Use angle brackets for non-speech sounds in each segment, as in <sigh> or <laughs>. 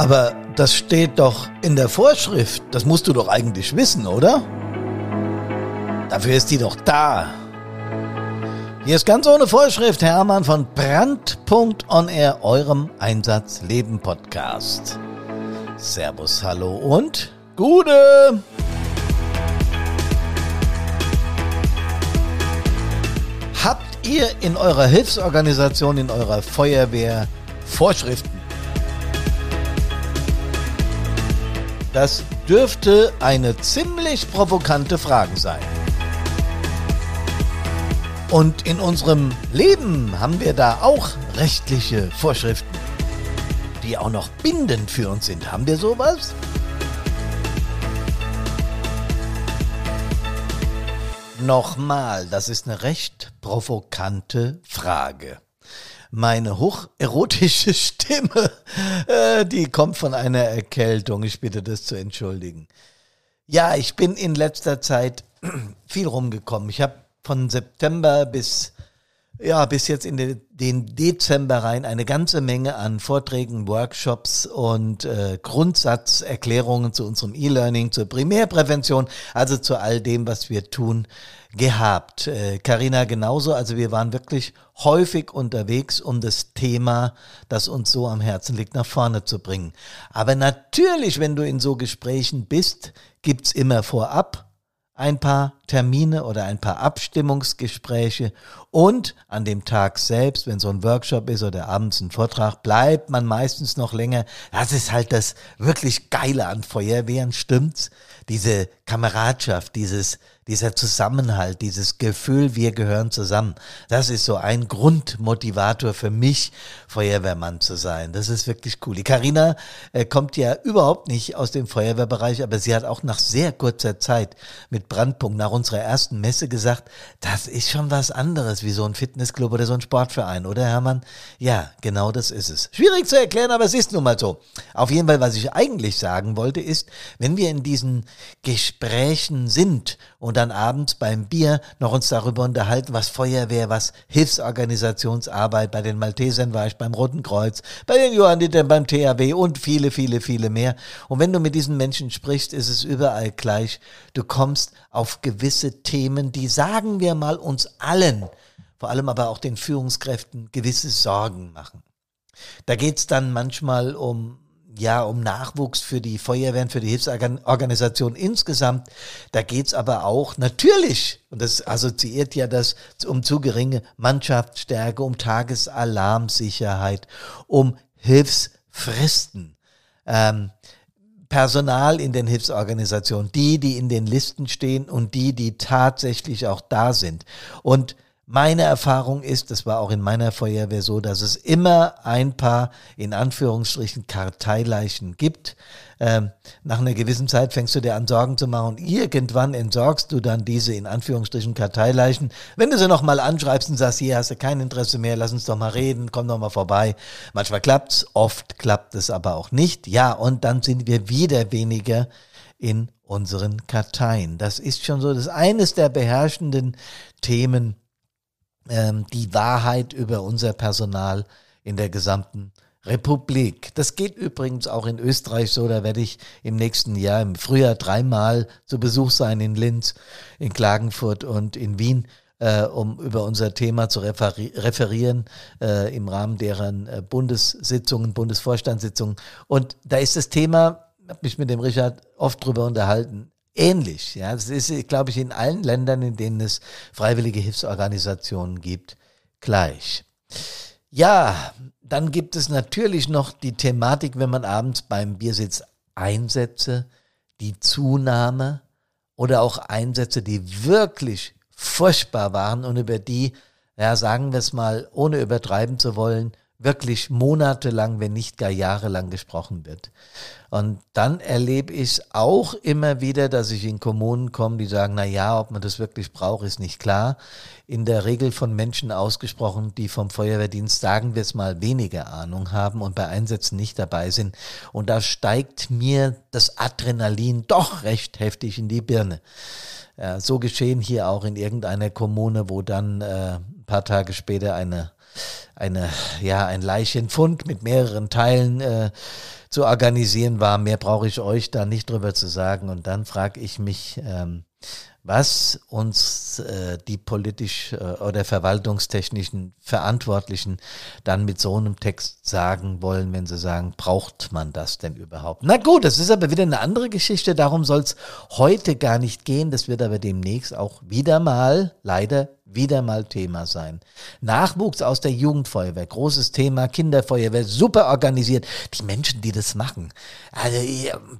Aber das steht doch in der Vorschrift. Das musst du doch eigentlich wissen, oder? Dafür ist die doch da. Hier ist ganz ohne Vorschrift Hermann von Brand.onair, eurem Einsatzleben Podcast. Servus, hallo und Gute! Habt ihr in eurer Hilfsorganisation, in eurer Feuerwehr Vorschriften? Das dürfte eine ziemlich provokante Frage sein. Und in unserem Leben haben wir da auch rechtliche Vorschriften, die auch noch bindend für uns sind. Haben wir sowas? Nochmal, das ist eine recht provokante Frage. Meine hocherotische <laughs> Stimme, äh, die kommt von einer Erkältung. Ich bitte das zu entschuldigen. Ja, ich bin in letzter Zeit <clears throat> viel rumgekommen. Ich habe von September bis ja, bis jetzt in den Dezember rein eine ganze Menge an Vorträgen, Workshops und äh, Grundsatzerklärungen zu unserem E-Learning, zur Primärprävention, also zu all dem, was wir tun, gehabt. Karina äh, genauso, also wir waren wirklich häufig unterwegs, um das Thema, das uns so am Herzen liegt, nach vorne zu bringen. Aber natürlich, wenn du in so Gesprächen bist, gibt's immer vorab ein paar Termine oder ein paar Abstimmungsgespräche und an dem Tag selbst, wenn so ein Workshop ist oder abends ein Vortrag, bleibt man meistens noch länger. Das ist halt das wirklich Geile an Feuerwehren, stimmt's? Diese Kameradschaft, dieses dieser Zusammenhalt, dieses Gefühl, wir gehören zusammen, das ist so ein Grundmotivator für mich, Feuerwehrmann zu sein. Das ist wirklich cool. Die Carina äh, kommt ja überhaupt nicht aus dem Feuerwehrbereich, aber sie hat auch nach sehr kurzer Zeit mit Brandpunkt nach unserer ersten Messe gesagt, das ist schon was anderes wie so ein Fitnessclub oder so ein Sportverein, oder Hermann? Ja, genau das ist es. Schwierig zu erklären, aber es ist nun mal so. Auf jeden Fall, was ich eigentlich sagen wollte, ist, wenn wir in diesen Gesprächen sind und dann abends beim Bier noch uns darüber unterhalten, was Feuerwehr, was Hilfsorganisationsarbeit bei den Maltesern war ich, beim Roten Kreuz, bei den Johannitern, beim THW und viele, viele, viele mehr. Und wenn du mit diesen Menschen sprichst, ist es überall gleich. Du kommst auf gewisse Themen, die sagen wir mal uns allen, vor allem aber auch den Führungskräften, gewisse Sorgen machen. Da geht's dann manchmal um ja, um Nachwuchs für die Feuerwehren, für die Hilfsorganisation insgesamt. Da geht's aber auch natürlich, und das assoziiert ja das um zu geringe Mannschaftsstärke, um Tagesalarmsicherheit, um Hilfsfristen. Ähm, Personal in den Hilfsorganisationen, die, die in den Listen stehen und die, die tatsächlich auch da sind. Und meine Erfahrung ist, das war auch in meiner Feuerwehr so, dass es immer ein paar, in Anführungsstrichen, Karteileichen gibt. Ähm, nach einer gewissen Zeit fängst du dir an, Sorgen zu machen und irgendwann entsorgst du dann diese, in Anführungsstrichen, Karteileichen. Wenn du sie nochmal anschreibst und sagst, hier hast du kein Interesse mehr, lass uns doch mal reden, komm doch mal vorbei. Manchmal klappt's, oft klappt es aber auch nicht. Ja, und dann sind wir wieder weniger in unseren Karteien. Das ist schon so, das eines der beherrschenden Themen ähm, die Wahrheit über unser Personal in der gesamten Republik. Das geht übrigens auch in Österreich so. Da werde ich im nächsten Jahr im Frühjahr dreimal zu Besuch sein in Linz, in Klagenfurt und in Wien, äh, um über unser Thema zu referi referieren äh, im Rahmen deren äh, Bundessitzungen, Bundesvorstandssitzungen. Und da ist das Thema, habe mich mit dem Richard oft drüber unterhalten, ähnlich. Ja, das ist, glaube ich, in allen Ländern, in denen es freiwillige Hilfsorganisationen gibt, gleich. Ja, dann gibt es natürlich noch die Thematik, wenn man abends beim Bier sitzt, Einsätze, die Zunahme oder auch Einsätze, die wirklich furchtbar waren und über die, ja, sagen wir es mal, ohne übertreiben zu wollen, wirklich monatelang, wenn nicht gar jahrelang gesprochen wird. Und dann erlebe ich auch immer wieder, dass ich in Kommunen komme, die sagen, na ja, ob man das wirklich braucht, ist nicht klar. In der Regel von Menschen ausgesprochen, die vom Feuerwehrdienst, sagen wir es mal, weniger Ahnung haben und bei Einsätzen nicht dabei sind. Und da steigt mir das Adrenalin doch recht heftig in die Birne. Ja, so geschehen hier auch in irgendeiner Kommune, wo dann äh, paar Tage später eine, eine, ja, ein Leichenfund mit mehreren Teilen äh, zu organisieren war. Mehr brauche ich euch da nicht drüber zu sagen. Und dann frage ich mich, ähm, was uns äh, die politisch äh, oder verwaltungstechnischen Verantwortlichen dann mit so einem Text sagen wollen, wenn sie sagen, braucht man das denn überhaupt? Na gut, das ist aber wieder eine andere Geschichte, darum soll es heute gar nicht gehen, das wird aber demnächst auch wieder mal leider wieder mal Thema sein. Nachwuchs aus der Jugendfeuerwehr, großes Thema, Kinderfeuerwehr, super organisiert. Die Menschen, die das machen, also,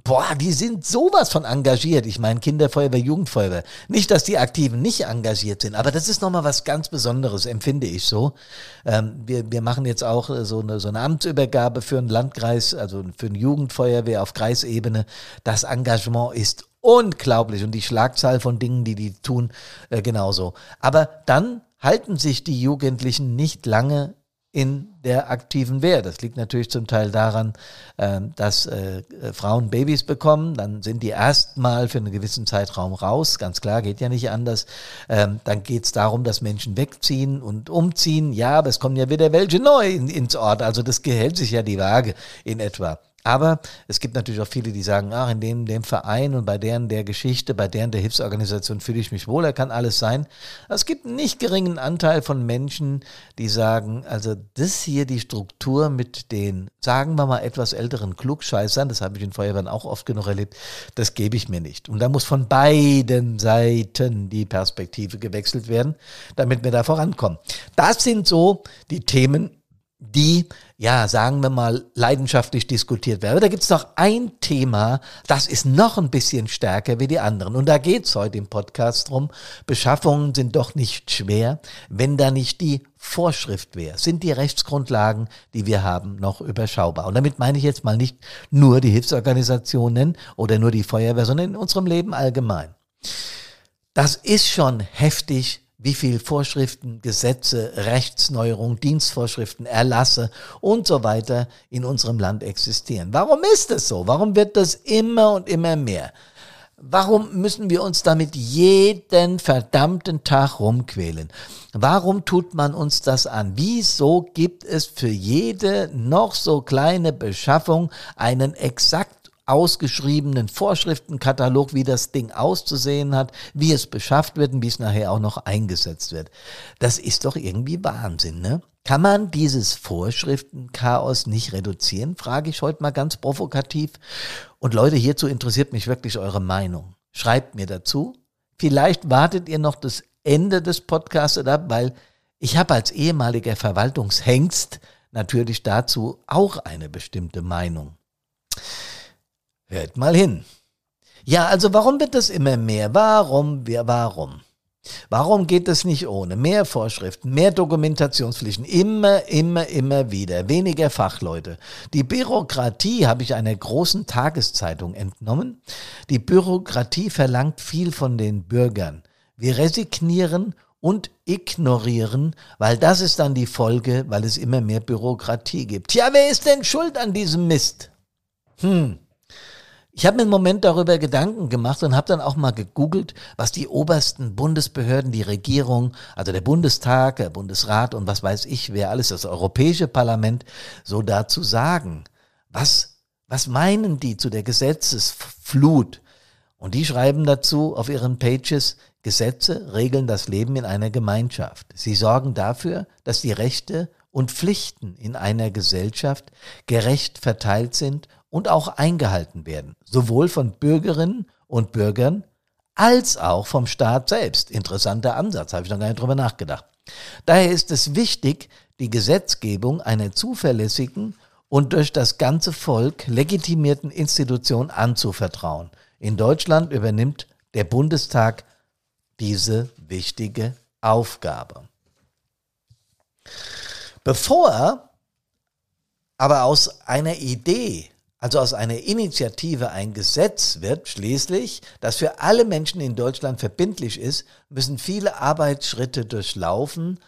boah, die sind sowas von engagiert. Ich meine, Kinderfeuerwehr, Jugendfeuerwehr. Nicht, dass die Aktiven nicht engagiert sind, aber das ist nochmal was ganz Besonderes, empfinde ich so. Ähm, wir, wir machen jetzt auch so eine, so eine Amtsübergabe für einen Landkreis, also für eine Jugendfeuerwehr auf Kreisebene. Das Engagement ist unglaublich und die Schlagzahl von Dingen, die die tun, äh, genauso. Aber dann halten sich die Jugendlichen nicht lange in der aktiven Wehr. Das liegt natürlich zum Teil daran, äh, dass äh, Frauen Babys bekommen, dann sind die erstmal für einen gewissen Zeitraum raus, ganz klar, geht ja nicht anders. Ähm, dann geht es darum, dass Menschen wegziehen und umziehen. Ja, aber es kommen ja wieder welche neu in, ins Ort, also das gehält sich ja die Waage in etwa. Aber es gibt natürlich auch viele, die sagen, ach, in dem, dem Verein und bei deren der Geschichte, bei deren der Hilfsorganisation fühle ich mich wohl, da kann alles sein. Es gibt einen nicht geringen Anteil von Menschen, die sagen, also das hier, die Struktur mit den, sagen wir mal, etwas älteren Klugscheißern, das habe ich in Feuerwehren auch oft genug erlebt, das gebe ich mir nicht. Und da muss von beiden Seiten die Perspektive gewechselt werden, damit wir da vorankommen. Das sind so die Themen, die, ja, sagen wir mal, leidenschaftlich diskutiert werden. Aber da gibt's noch ein Thema, das ist noch ein bisschen stärker wie die anderen. Und da geht's heute im Podcast drum. Beschaffungen sind doch nicht schwer, wenn da nicht die Vorschrift wäre. Sind die Rechtsgrundlagen, die wir haben, noch überschaubar? Und damit meine ich jetzt mal nicht nur die Hilfsorganisationen oder nur die Feuerwehr, sondern in unserem Leben allgemein. Das ist schon heftig, wie viel Vorschriften, Gesetze, Rechtsneuerung, Dienstvorschriften, Erlasse und so weiter in unserem Land existieren. Warum ist es so? Warum wird das immer und immer mehr? Warum müssen wir uns damit jeden verdammten Tag rumquälen? Warum tut man uns das an? Wieso gibt es für jede noch so kleine Beschaffung einen exakt ausgeschriebenen Vorschriftenkatalog, wie das Ding auszusehen hat, wie es beschafft wird und wie es nachher auch noch eingesetzt wird. Das ist doch irgendwie Wahnsinn, ne? Kann man dieses Vorschriftenchaos nicht reduzieren? Frage ich heute mal ganz provokativ. Und Leute, hierzu interessiert mich wirklich eure Meinung. Schreibt mir dazu. Vielleicht wartet ihr noch das Ende des Podcasts ab, weil ich habe als ehemaliger Verwaltungshengst natürlich dazu auch eine bestimmte Meinung. Hört mal hin. Ja, also warum wird das immer mehr? Warum, warum? Warum geht es nicht ohne? Mehr Vorschriften, mehr Dokumentationspflichten, immer, immer, immer wieder, weniger Fachleute. Die Bürokratie habe ich einer großen Tageszeitung entnommen. Die Bürokratie verlangt viel von den Bürgern. Wir resignieren und ignorieren, weil das ist dann die Folge, weil es immer mehr Bürokratie gibt. Tja, wer ist denn schuld an diesem Mist? Hm, ich habe mir einen Moment darüber Gedanken gemacht und habe dann auch mal gegoogelt, was die obersten Bundesbehörden, die Regierung, also der Bundestag, der Bundesrat und was weiß ich, wer alles, das Europäische Parlament, so dazu sagen. Was, was meinen die zu der Gesetzesflut? Und die schreiben dazu auf ihren Pages, Gesetze regeln das Leben in einer Gemeinschaft. Sie sorgen dafür, dass die Rechte und Pflichten in einer Gesellschaft gerecht verteilt sind und auch eingehalten werden, sowohl von Bürgerinnen und Bürgern als auch vom Staat selbst. Interessanter Ansatz, habe ich noch gar nicht drüber nachgedacht. Daher ist es wichtig, die Gesetzgebung einer zuverlässigen und durch das ganze Volk legitimierten Institution anzuvertrauen. In Deutschland übernimmt der Bundestag diese wichtige Aufgabe. Bevor aber aus einer Idee also aus einer Initiative ein Gesetz wird schließlich, das für alle Menschen in Deutschland verbindlich ist, müssen viele Arbeitsschritte durchlaufen,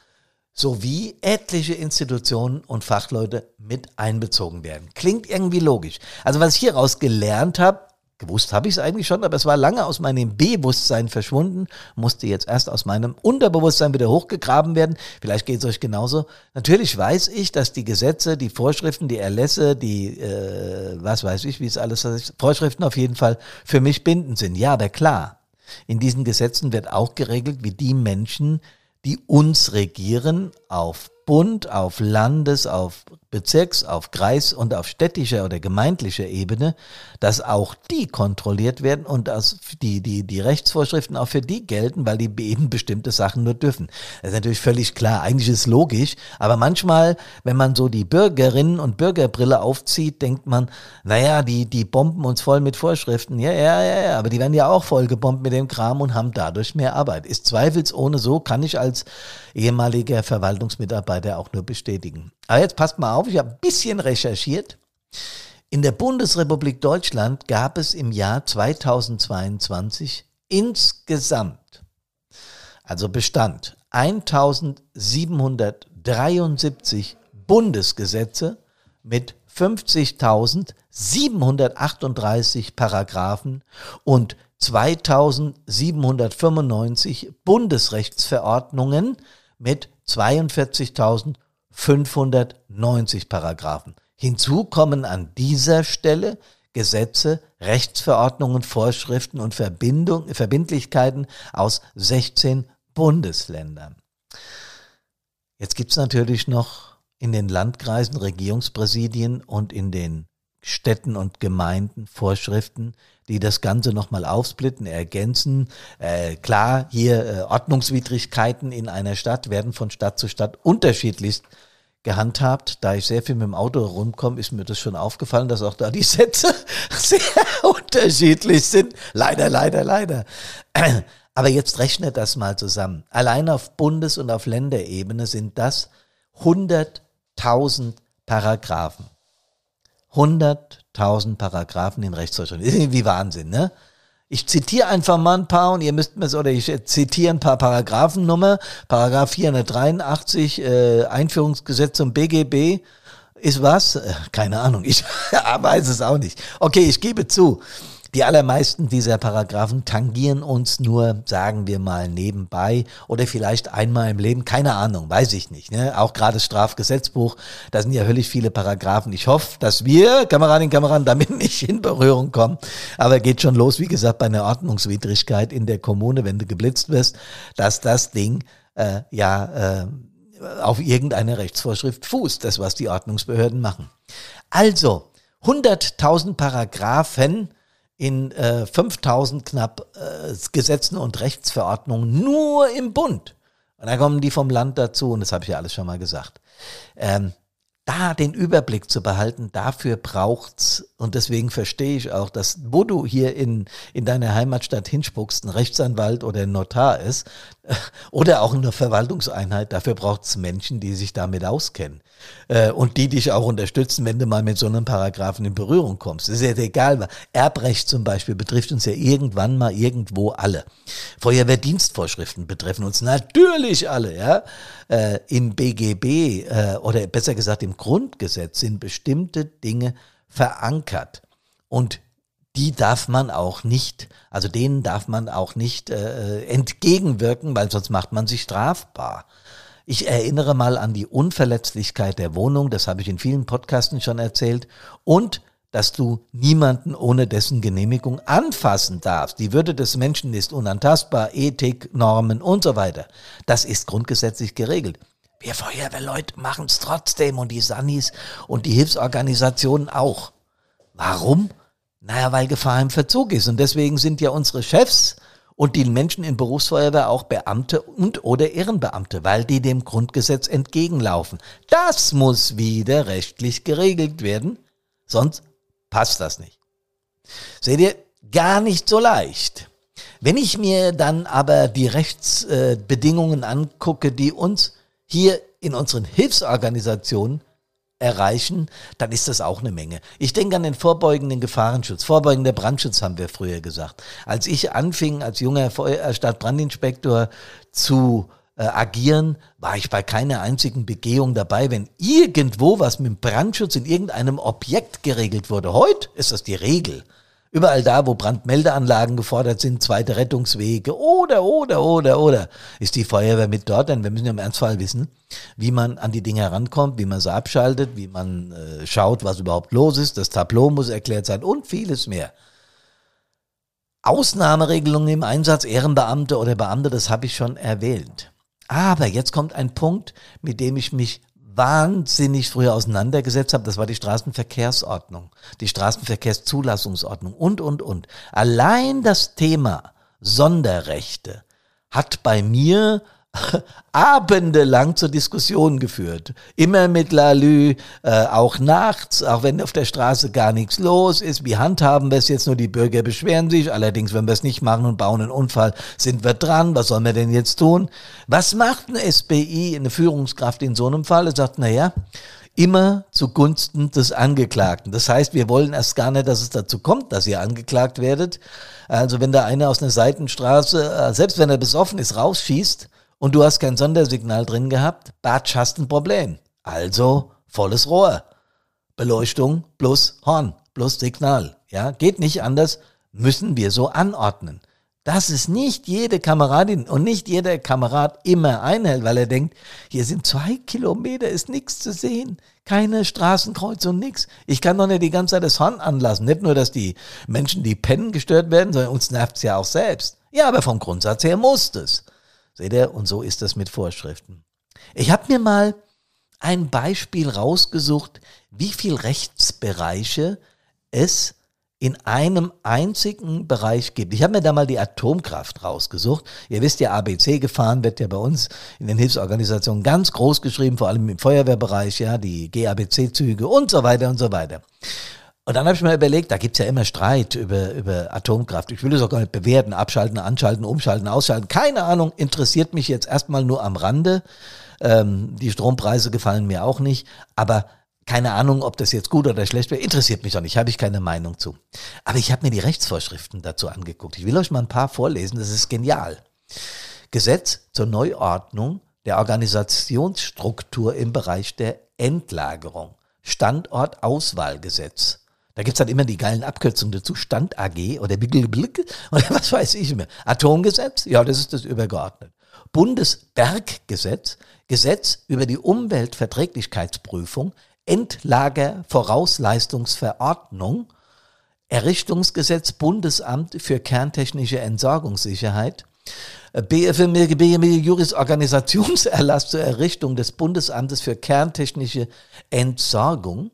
sowie etliche Institutionen und Fachleute mit einbezogen werden. Klingt irgendwie logisch. Also was ich hieraus gelernt habe, Gewusst habe ich es eigentlich schon, aber es war lange aus meinem Bewusstsein verschwunden, musste jetzt erst aus meinem Unterbewusstsein wieder hochgegraben werden. Vielleicht geht es euch genauso. Natürlich weiß ich, dass die Gesetze, die Vorschriften, die Erlässe, die, äh, was weiß ich, wie es alles heißt, Vorschriften auf jeden Fall für mich bindend sind. Ja, aber klar, in diesen Gesetzen wird auch geregelt, wie die Menschen, die uns regieren, auf Bund, auf Landes-, auf Bezirks-, auf Kreis- und auf städtischer oder gemeindlicher Ebene, dass auch die kontrolliert werden und dass die, die, die Rechtsvorschriften auch für die gelten, weil die eben bestimmte Sachen nur dürfen. Das ist natürlich völlig klar. Eigentlich ist es logisch. Aber manchmal, wenn man so die Bürgerinnen und Bürgerbrille aufzieht, denkt man, naja, die, die bomben uns voll mit Vorschriften. Ja, ja, ja, ja. Aber die werden ja auch voll gebombt mit dem Kram und haben dadurch mehr Arbeit. Ist zweifelsohne so, kann ich als ehemaliger Verwaltungsmitarbeiter auch nur bestätigen. Aber jetzt passt mal auf, ich habe ein bisschen recherchiert. In der Bundesrepublik Deutschland gab es im Jahr 2022 insgesamt, also Bestand, 1773 Bundesgesetze mit 50.738 Paragraphen und 2795 Bundesrechtsverordnungen mit 42.000 590 Paragraphen. Hinzu kommen an dieser Stelle Gesetze, Rechtsverordnungen, Vorschriften und Verbindung, Verbindlichkeiten aus 16 Bundesländern. Jetzt gibt es natürlich noch in den Landkreisen, Regierungspräsidien und in den Städten und Gemeinden Vorschriften, die das Ganze nochmal aufsplitten, ergänzen. Äh, klar, hier äh, Ordnungswidrigkeiten in einer Stadt werden von Stadt zu Stadt unterschiedlichst gehandhabt. Da ich sehr viel mit dem Auto rumkomme, ist mir das schon aufgefallen, dass auch da die Sätze <laughs> sehr unterschiedlich sind. Leider, leider, leider. <clears throat> Aber jetzt rechnet das mal zusammen. Allein auf Bundes- und auf Länderebene sind das 100.000 Paragraphen. 100.000 Paragraphen in Rechtsvorschriften. Ist irgendwie Wahnsinn, ne? Ich zitiere einfach mal ein paar und ihr müsst mir oder ich zitiere ein paar Paragraphennummer. Paragraph 483 äh, Einführungsgesetz zum BGB ist was? Äh, keine Ahnung, ich <laughs> weiß es auch nicht. Okay, ich gebe zu. Die allermeisten dieser Paragraphen tangieren uns nur, sagen wir mal, nebenbei oder vielleicht einmal im Leben, keine Ahnung, weiß ich nicht. Ne? Auch gerade das Strafgesetzbuch, da sind ja höllisch viele Paragraphen. Ich hoffe, dass wir, Kameradinnen und Kameraden, damit <laughs> nicht in Berührung kommen. Aber geht schon los, wie gesagt, bei einer Ordnungswidrigkeit in der Kommune, wenn du geblitzt wirst, dass das Ding äh, ja äh, auf irgendeine Rechtsvorschrift fußt, das was die Ordnungsbehörden machen. Also, 100.000 Paragraphen in äh, 5000 knapp äh, Gesetzen und Rechtsverordnungen nur im Bund. Und dann kommen die vom Land dazu, und das habe ich ja alles schon mal gesagt. Ähm, da den Überblick zu behalten, dafür braucht's und deswegen verstehe ich auch, dass wo du hier in in deiner Heimatstadt hinspuckst, ein Rechtsanwalt oder ein Notar ist <laughs> oder auch eine Verwaltungseinheit, dafür braucht's Menschen, die sich damit auskennen äh, und die dich auch unterstützen, wenn du mal mit so einem Paragraphen in Berührung kommst. Das ist ja egal. Erbrecht zum Beispiel betrifft uns ja irgendwann mal irgendwo alle. Feuerwehrdienstvorschriften betreffen uns natürlich alle, ja. Äh, Im BGB äh, oder besser gesagt im Grundgesetz sind bestimmte Dinge verankert. Und die darf man auch nicht, also denen darf man auch nicht äh, entgegenwirken, weil sonst macht man sich strafbar. Ich erinnere mal an die Unverletzlichkeit der Wohnung, das habe ich in vielen Podcasten schon erzählt, und dass du niemanden ohne dessen Genehmigung anfassen darfst. Die Würde des Menschen ist unantastbar, Ethik, Normen und so weiter. Das ist grundgesetzlich geregelt. Wir Feuerwehrleute machen es trotzdem und die Sannis und die Hilfsorganisationen auch. Warum? Naja, weil Gefahr im Verzug ist. Und deswegen sind ja unsere Chefs und die Menschen in Berufsfeuerwehr auch Beamte und oder Ehrenbeamte, weil die dem Grundgesetz entgegenlaufen. Das muss wieder rechtlich geregelt werden, sonst passt das nicht. Seht ihr, gar nicht so leicht. Wenn ich mir dann aber die Rechtsbedingungen angucke, die uns hier in unseren Hilfsorganisationen erreichen, dann ist das auch eine Menge. Ich denke an den vorbeugenden Gefahrenschutz. Vorbeugender Brandschutz haben wir früher gesagt. Als ich anfing, als junger Stadtbrandinspektor zu äh, agieren, war ich bei keiner einzigen Begehung dabei, wenn irgendwo was mit dem Brandschutz in irgendeinem Objekt geregelt wurde. Heute ist das die Regel. Überall da, wo Brandmeldeanlagen gefordert sind, zweite Rettungswege oder, oder, oder, oder, ist die Feuerwehr mit dort, denn wir müssen ja im Ernstfall wissen, wie man an die Dinge herankommt, wie man sie abschaltet, wie man äh, schaut, was überhaupt los ist. Das Tableau muss erklärt sein und vieles mehr. Ausnahmeregelungen im Einsatz, Ehrenbeamte oder Beamte, das habe ich schon erwähnt. Aber jetzt kommt ein Punkt, mit dem ich mich wahnsinnig früher auseinandergesetzt habe, das war die Straßenverkehrsordnung, die Straßenverkehrszulassungsordnung und, und, und. Allein das Thema Sonderrechte hat bei mir <laughs> abendelang zur Diskussion geführt. Immer mit Lalü, äh, auch nachts, auch wenn auf der Straße gar nichts los ist. Wie handhaben wir es jetzt? Nur die Bürger beschweren sich. Allerdings, wenn wir es nicht machen und bauen einen Unfall, sind wir dran. Was sollen wir denn jetzt tun? Was macht eine SBI, eine Führungskraft in so einem Fall? Er sagt, na ja, immer zugunsten des Angeklagten. Das heißt, wir wollen erst gar nicht, dass es dazu kommt, dass ihr angeklagt werdet. Also wenn da einer aus einer Seitenstraße, äh, selbst wenn er besoffen ist, rausschießt, und du hast kein Sondersignal drin gehabt, Batsch, hast ein Problem. Also volles Rohr. Beleuchtung plus Horn plus Signal. Ja, geht nicht anders, müssen wir so anordnen. Dass es nicht jede Kameradin und nicht jeder Kamerad immer einhält, weil er denkt, hier sind zwei Kilometer, ist nichts zu sehen. Keine Straßenkreuzung, nix. Ich kann doch nicht die ganze Zeit das Horn anlassen. Nicht nur, dass die Menschen, die pennen, gestört werden, sondern uns nervt es ja auch selbst. Ja, aber vom Grundsatz her muss es. Seht ihr? Und so ist das mit Vorschriften. Ich habe mir mal ein Beispiel rausgesucht, wie viel Rechtsbereiche es in einem einzigen Bereich gibt. Ich habe mir da mal die Atomkraft rausgesucht. Ihr wisst ja, ABC gefahren wird ja bei uns in den Hilfsorganisationen ganz groß geschrieben, vor allem im Feuerwehrbereich, ja, die GABC-Züge und so weiter und so weiter. Und dann habe ich mir überlegt, da gibt's ja immer Streit über, über Atomkraft. Ich will es auch gar nicht bewerten, abschalten, anschalten, umschalten, ausschalten. Keine Ahnung, interessiert mich jetzt erstmal nur am Rande. Ähm, die Strompreise gefallen mir auch nicht. Aber keine Ahnung, ob das jetzt gut oder schlecht wäre, interessiert mich auch nicht, habe ich keine Meinung zu. Aber ich habe mir die Rechtsvorschriften dazu angeguckt. Ich will euch mal ein paar vorlesen, das ist genial. Gesetz zur Neuordnung der Organisationsstruktur im Bereich der Endlagerung. Standortauswahlgesetz. Da gibt's dann immer die geilen Abkürzungen dazu. Stand AG oder Blick oder was weiß ich mehr. Atomgesetz, ja, das ist das übergeordnet. Bundesberggesetz, Gesetz über die Umweltverträglichkeitsprüfung, Endlagervorausleistungsverordnung, Errichtungsgesetz Bundesamt für kerntechnische Entsorgungssicherheit, BFM Juris Organisationserlass zur Errichtung des Bundesamtes für kerntechnische Entsorgung,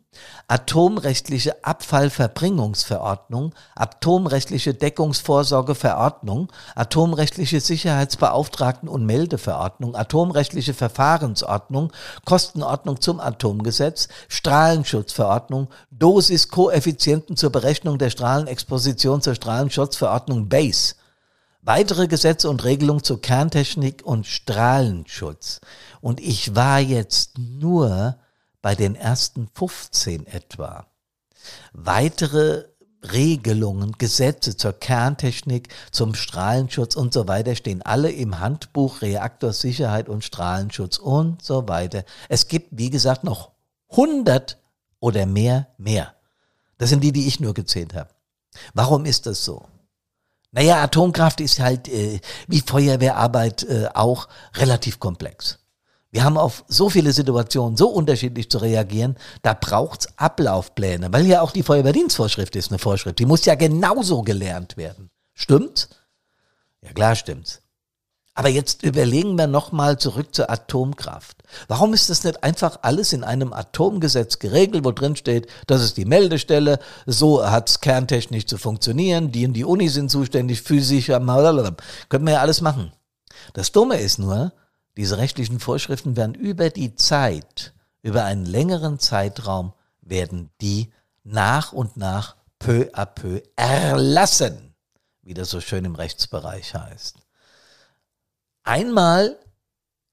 atomrechtliche Abfallverbringungsverordnung, atomrechtliche Deckungsvorsorgeverordnung, atomrechtliche Sicherheitsbeauftragten- und Meldeverordnung, atomrechtliche Verfahrensordnung, Kostenordnung zum Atomgesetz, Strahlenschutzverordnung, Dosiskoeffizienten zur Berechnung der Strahlenexposition zur Strahlenschutzverordnung BASE, weitere Gesetze und Regelungen zur Kerntechnik und Strahlenschutz. Und ich war jetzt nur bei den ersten 15 etwa. Weitere Regelungen, Gesetze zur Kerntechnik, zum Strahlenschutz und so weiter stehen alle im Handbuch Reaktorsicherheit und Strahlenschutz und so weiter. Es gibt, wie gesagt, noch 100 oder mehr mehr. Das sind die, die ich nur gezählt habe. Warum ist das so? Naja, Atomkraft ist halt äh, wie Feuerwehrarbeit äh, auch relativ komplex. Wir haben auf so viele Situationen so unterschiedlich zu reagieren, da braucht's Ablaufpläne, weil ja auch die Feuerwehrdienstvorschrift ist eine Vorschrift, die muss ja genauso gelernt werden. Stimmt's? Ja klar stimmt's. Aber jetzt überlegen wir nochmal zurück zur Atomkraft. Warum ist das nicht einfach alles in einem Atomgesetz geregelt, wo drin steht, das ist die Meldestelle, so hat's kerntechnisch zu funktionieren, die und die Uni sind zuständig, physisch, können wir ja alles machen. Das Dumme ist nur, diese rechtlichen Vorschriften werden über die Zeit, über einen längeren Zeitraum, werden die nach und nach peu à peu erlassen, wie das so schön im Rechtsbereich heißt. Einmal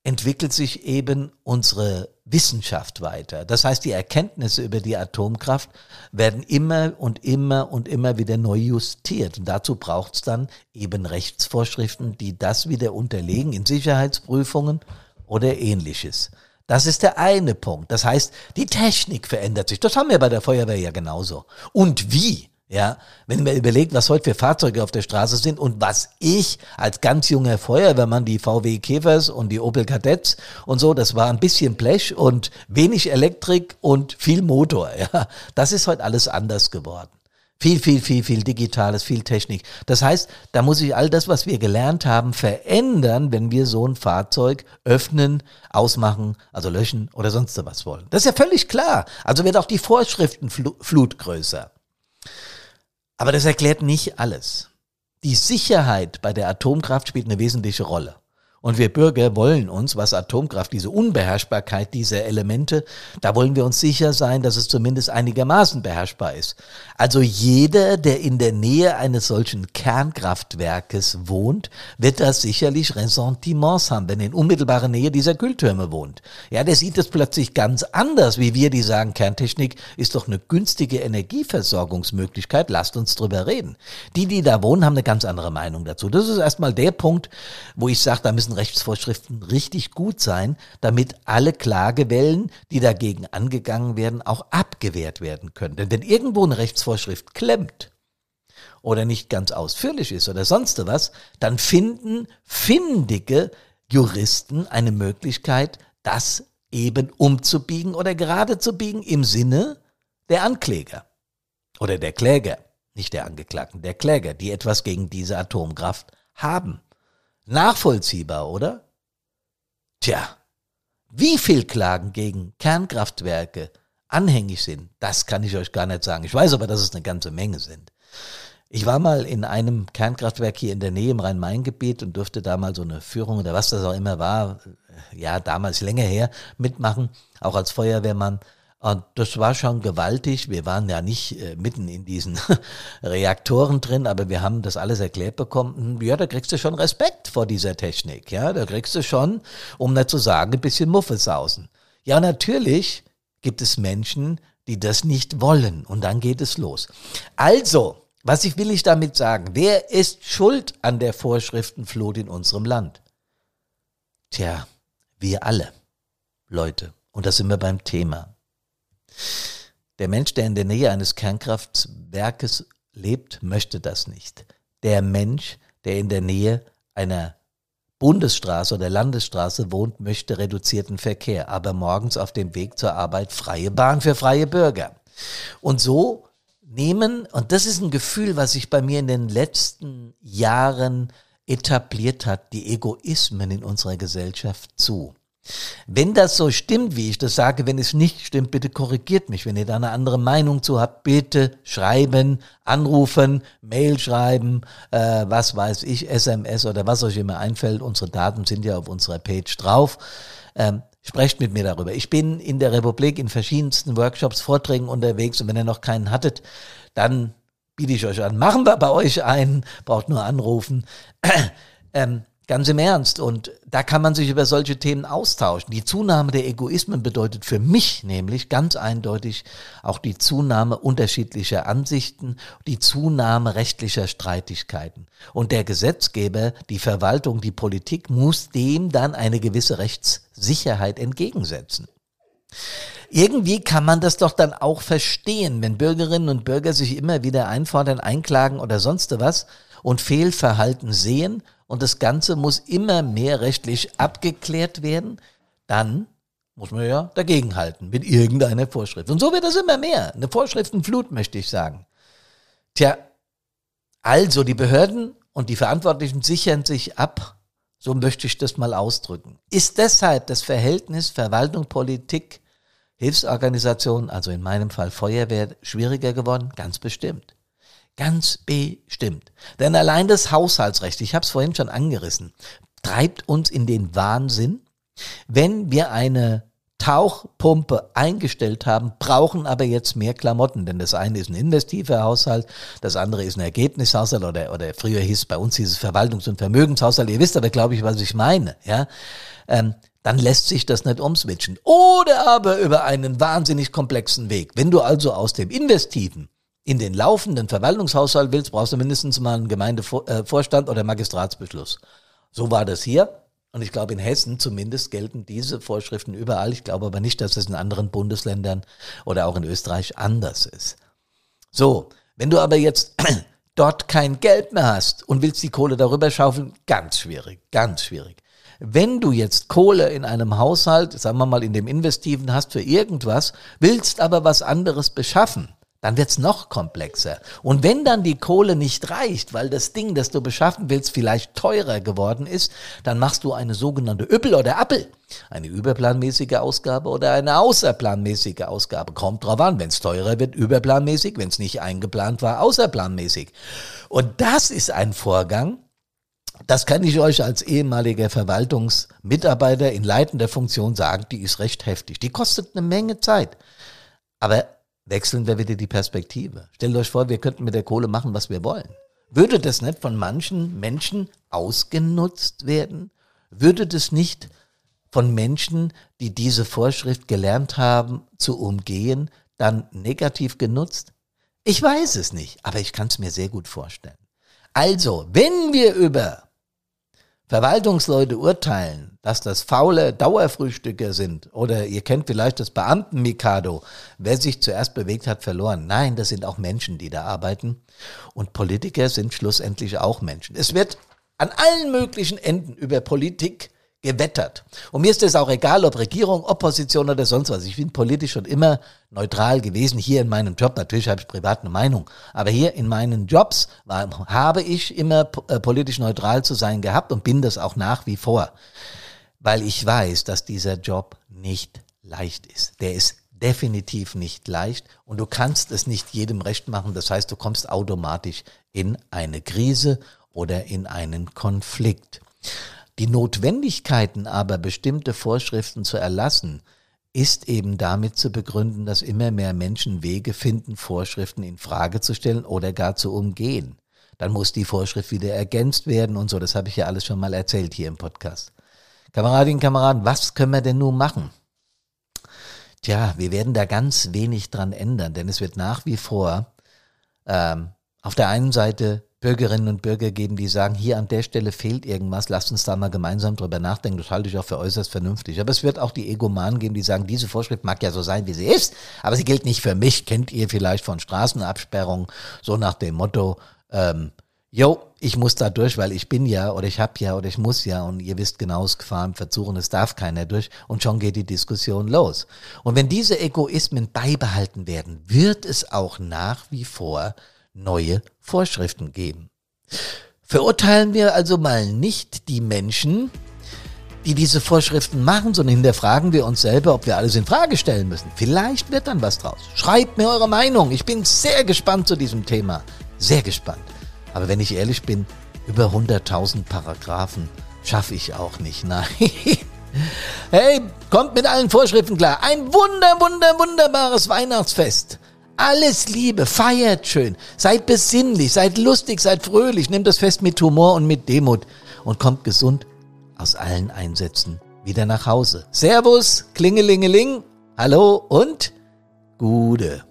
entwickelt sich eben unsere Wissenschaft weiter. Das heißt, die Erkenntnisse über die Atomkraft werden immer und immer und immer wieder neu justiert. Und dazu braucht es dann eben Rechtsvorschriften, die das wieder unterlegen in Sicherheitsprüfungen oder ähnliches. Das ist der eine Punkt. Das heißt, die Technik verändert sich. Das haben wir bei der Feuerwehr ja genauso. Und wie? Ja, wenn man überlegt, was heute für Fahrzeuge auf der Straße sind und was ich als ganz junger Feuerwehrmann, die VW Käfers und die Opel Kadetts und so, das war ein bisschen Blech und wenig Elektrik und viel Motor. <laughs> Ja, das ist heute alles anders geworden. Viel, viel, viel, viel Digitales, viel Technik. Das heißt, da muss sich all das, was wir gelernt haben, verändern, wenn wir so ein Fahrzeug öffnen, ausmachen, also löschen oder sonst was wollen. Das ist ja völlig klar. Also wird auch die Vorschriftenflut größer. Aber das erklärt nicht alles. Die Sicherheit bei der Atomkraft spielt eine wesentliche Rolle. Und wir Bürger wollen uns, was Atomkraft, diese Unbeherrschbarkeit dieser Elemente, da wollen wir uns sicher sein, dass es zumindest einigermaßen beherrschbar ist. Also jeder, der in der Nähe eines solchen Kernkraftwerkes wohnt, wird da sicherlich Ressentiments haben, wenn er in unmittelbarer Nähe dieser Kühltürme wohnt. Ja, der sieht es plötzlich ganz anders, wie wir, die sagen, Kerntechnik ist doch eine günstige Energieversorgungsmöglichkeit, lasst uns drüber reden. Die, die da wohnen, haben eine ganz andere Meinung dazu. Das ist erstmal der Punkt, wo ich sage, da müssen Rechtsvorschriften richtig gut sein, damit alle Klagewellen, die dagegen angegangen werden, auch abgewehrt werden können. Denn wenn irgendwo eine Rechtsvorschrift klemmt, oder nicht ganz ausführlich ist oder sonst was, dann finden findige Juristen eine Möglichkeit, das eben umzubiegen oder gerade zu biegen im Sinne der Ankläger oder der Kläger, nicht der Angeklagten, der Kläger, die etwas gegen diese Atomkraft haben. Nachvollziehbar, oder? Tja, wie viel Klagen gegen Kernkraftwerke anhängig sind, das kann ich euch gar nicht sagen. Ich weiß aber, dass es eine ganze Menge sind. Ich war mal in einem Kernkraftwerk hier in der Nähe im Rhein-Main-Gebiet und durfte da mal so eine Führung oder was das auch immer war, ja, damals länger her, mitmachen, auch als Feuerwehrmann. Und das war schon gewaltig. Wir waren ja nicht äh, mitten in diesen <laughs> Reaktoren drin, aber wir haben das alles erklärt bekommen. Ja, da kriegst du schon Respekt vor dieser Technik. Ja, da kriegst du schon, um nicht zu sagen, ein bisschen Muffesausen. Ja, natürlich gibt es Menschen, die das nicht wollen. Und dann geht es los. Also, was ich will ich damit sagen? Wer ist schuld an der Vorschriftenflut in unserem Land? Tja, wir alle, Leute. Und da sind wir beim Thema. Der Mensch, der in der Nähe eines Kernkraftwerkes lebt, möchte das nicht. Der Mensch, der in der Nähe einer Bundesstraße oder Landesstraße wohnt, möchte reduzierten Verkehr, aber morgens auf dem Weg zur Arbeit freie Bahn für freie Bürger. Und so nehmen, und das ist ein Gefühl, was sich bei mir in den letzten Jahren etabliert hat, die Egoismen in unserer Gesellschaft zu. Wenn das so stimmt, wie ich das sage, wenn es nicht stimmt, bitte korrigiert mich. Wenn ihr da eine andere Meinung zu habt, bitte schreiben, anrufen, Mail schreiben, äh, was weiß ich, SMS oder was euch immer einfällt. Unsere Daten sind ja auf unserer Page drauf. Ähm, sprecht mit mir darüber. Ich bin in der Republik in verschiedensten Workshops, Vorträgen unterwegs und wenn ihr noch keinen hattet, dann biete ich euch an. Machen wir bei euch einen, braucht nur anrufen. <clears throat> ähm, Ganz im Ernst. Und da kann man sich über solche Themen austauschen. Die Zunahme der Egoismen bedeutet für mich nämlich ganz eindeutig auch die Zunahme unterschiedlicher Ansichten, die Zunahme rechtlicher Streitigkeiten. Und der Gesetzgeber, die Verwaltung, die Politik muss dem dann eine gewisse Rechtssicherheit entgegensetzen. Irgendwie kann man das doch dann auch verstehen, wenn Bürgerinnen und Bürger sich immer wieder einfordern, einklagen oder sonst was und Fehlverhalten sehen und das Ganze muss immer mehr rechtlich abgeklärt werden, dann muss man ja dagegenhalten mit irgendeiner Vorschrift. Und so wird das immer mehr. Eine Vorschriftenflut, möchte ich sagen. Tja, also die Behörden und die Verantwortlichen sichern sich ab, so möchte ich das mal ausdrücken. Ist deshalb das Verhältnis Verwaltung, Politik, Hilfsorganisation, also in meinem Fall Feuerwehr, schwieriger geworden? Ganz bestimmt. Ganz bestimmt. Denn allein das Haushaltsrecht, ich habe es vorhin schon angerissen, treibt uns in den Wahnsinn, wenn wir eine Tauchpumpe eingestellt haben, brauchen aber jetzt mehr Klamotten, denn das eine ist ein investiver Haushalt, das andere ist ein Ergebnishaushalt oder, oder früher hieß bei uns dieses Verwaltungs- und Vermögenshaushalt. Ihr wisst aber, glaube ich, was ich meine, ja. Ähm, dann lässt sich das nicht umswitchen. Oder aber über einen wahnsinnig komplexen Weg. Wenn du also aus dem Investiven in den laufenden Verwaltungshaushalt willst, brauchst du mindestens mal einen Gemeindevorstand oder Magistratsbeschluss. So war das hier. Und ich glaube, in Hessen zumindest gelten diese Vorschriften überall. Ich glaube aber nicht, dass es in anderen Bundesländern oder auch in Österreich anders ist. So, Wenn du aber jetzt <clears throat> dort kein Geld mehr hast und willst die Kohle darüber schaufeln, ganz schwierig, ganz schwierig. Wenn du jetzt Kohle in einem Haushalt, sagen wir mal in dem Investiven hast für irgendwas, willst aber was anderes beschaffen, dann wird's noch komplexer. Und wenn dann die Kohle nicht reicht, weil das Ding, das du beschaffen willst, vielleicht teurer geworden ist, dann machst du eine sogenannte Üppel oder Appel. Eine überplanmäßige Ausgabe oder eine außerplanmäßige Ausgabe. Kommt drauf an. Wenn's teurer wird, überplanmäßig. Wenn's nicht eingeplant war, außerplanmäßig. Und das ist ein Vorgang, das kann ich euch als ehemaliger Verwaltungsmitarbeiter in leitender Funktion sagen, die ist recht heftig. Die kostet eine Menge Zeit. Aber wechseln wir wieder die Perspektive. Stellt euch vor, wir könnten mit der Kohle machen, was wir wollen. Würde das nicht von manchen Menschen ausgenutzt werden? Würde das nicht von Menschen, die diese Vorschrift gelernt haben zu umgehen, dann negativ genutzt? Ich weiß es nicht, aber ich kann es mir sehr gut vorstellen. Also, wenn wir über Verwaltungsleute urteilen, dass das faule Dauerfrühstücker sind, oder ihr kennt vielleicht das Beamten-Mikado, wer sich zuerst bewegt hat, verloren. Nein, das sind auch Menschen, die da arbeiten. Und Politiker sind schlussendlich auch Menschen. Es wird an allen möglichen Enden über Politik gewettert. Und mir ist es auch egal, ob Regierung, Opposition oder sonst was. Ich bin politisch schon immer neutral gewesen. Hier in meinem Job, natürlich habe ich privat eine Meinung, aber hier in meinen Jobs war, habe ich immer äh, politisch neutral zu sein gehabt und bin das auch nach wie vor. Weil ich weiß, dass dieser Job nicht leicht ist. Der ist definitiv nicht leicht und du kannst es nicht jedem recht machen. Das heißt, du kommst automatisch in eine Krise oder in einen Konflikt. Die Notwendigkeiten aber, bestimmte Vorschriften zu erlassen, ist eben damit zu begründen, dass immer mehr Menschen Wege finden, Vorschriften in Frage zu stellen oder gar zu umgehen. Dann muss die Vorschrift wieder ergänzt werden und so. Das habe ich ja alles schon mal erzählt hier im Podcast. Kameradinnen Kameraden, was können wir denn nun machen? Tja, wir werden da ganz wenig dran ändern, denn es wird nach wie vor ähm, auf der einen Seite Bürgerinnen und Bürger geben, die sagen, hier an der Stelle fehlt irgendwas, lasst uns da mal gemeinsam drüber nachdenken. Das halte ich auch für äußerst vernünftig. Aber es wird auch die Egomanen geben, die sagen, diese Vorschrift mag ja so sein, wie sie ist, aber sie gilt nicht für mich. Kennt ihr vielleicht von Straßenabsperrungen, so nach dem Motto, ähm, yo, ich muss da durch, weil ich bin ja oder ich hab ja oder ich muss ja und ihr wisst genau, es Gefahren versuchen, es darf keiner durch und schon geht die Diskussion los. Und wenn diese Egoismen beibehalten werden, wird es auch nach wie vor neue Vorschriften geben. Verurteilen wir also mal nicht die Menschen, die diese Vorschriften machen, sondern hinterfragen wir uns selber, ob wir alles in Frage stellen müssen. Vielleicht wird dann was draus. Schreibt mir eure Meinung. Ich bin sehr gespannt zu diesem Thema. Sehr gespannt. Aber wenn ich ehrlich bin, über 100.000 Paragraphen schaffe ich auch nicht. <laughs> Nein. Hey, kommt mit allen Vorschriften klar. Ein wunder, wunder, wunderbares Weihnachtsfest. Alles Liebe, feiert schön, seid besinnlich, seid lustig, seid fröhlich, nehmt das Fest mit Humor und mit Demut und kommt gesund aus allen Einsätzen wieder nach Hause. Servus, Klingelingeling, hallo und Gude.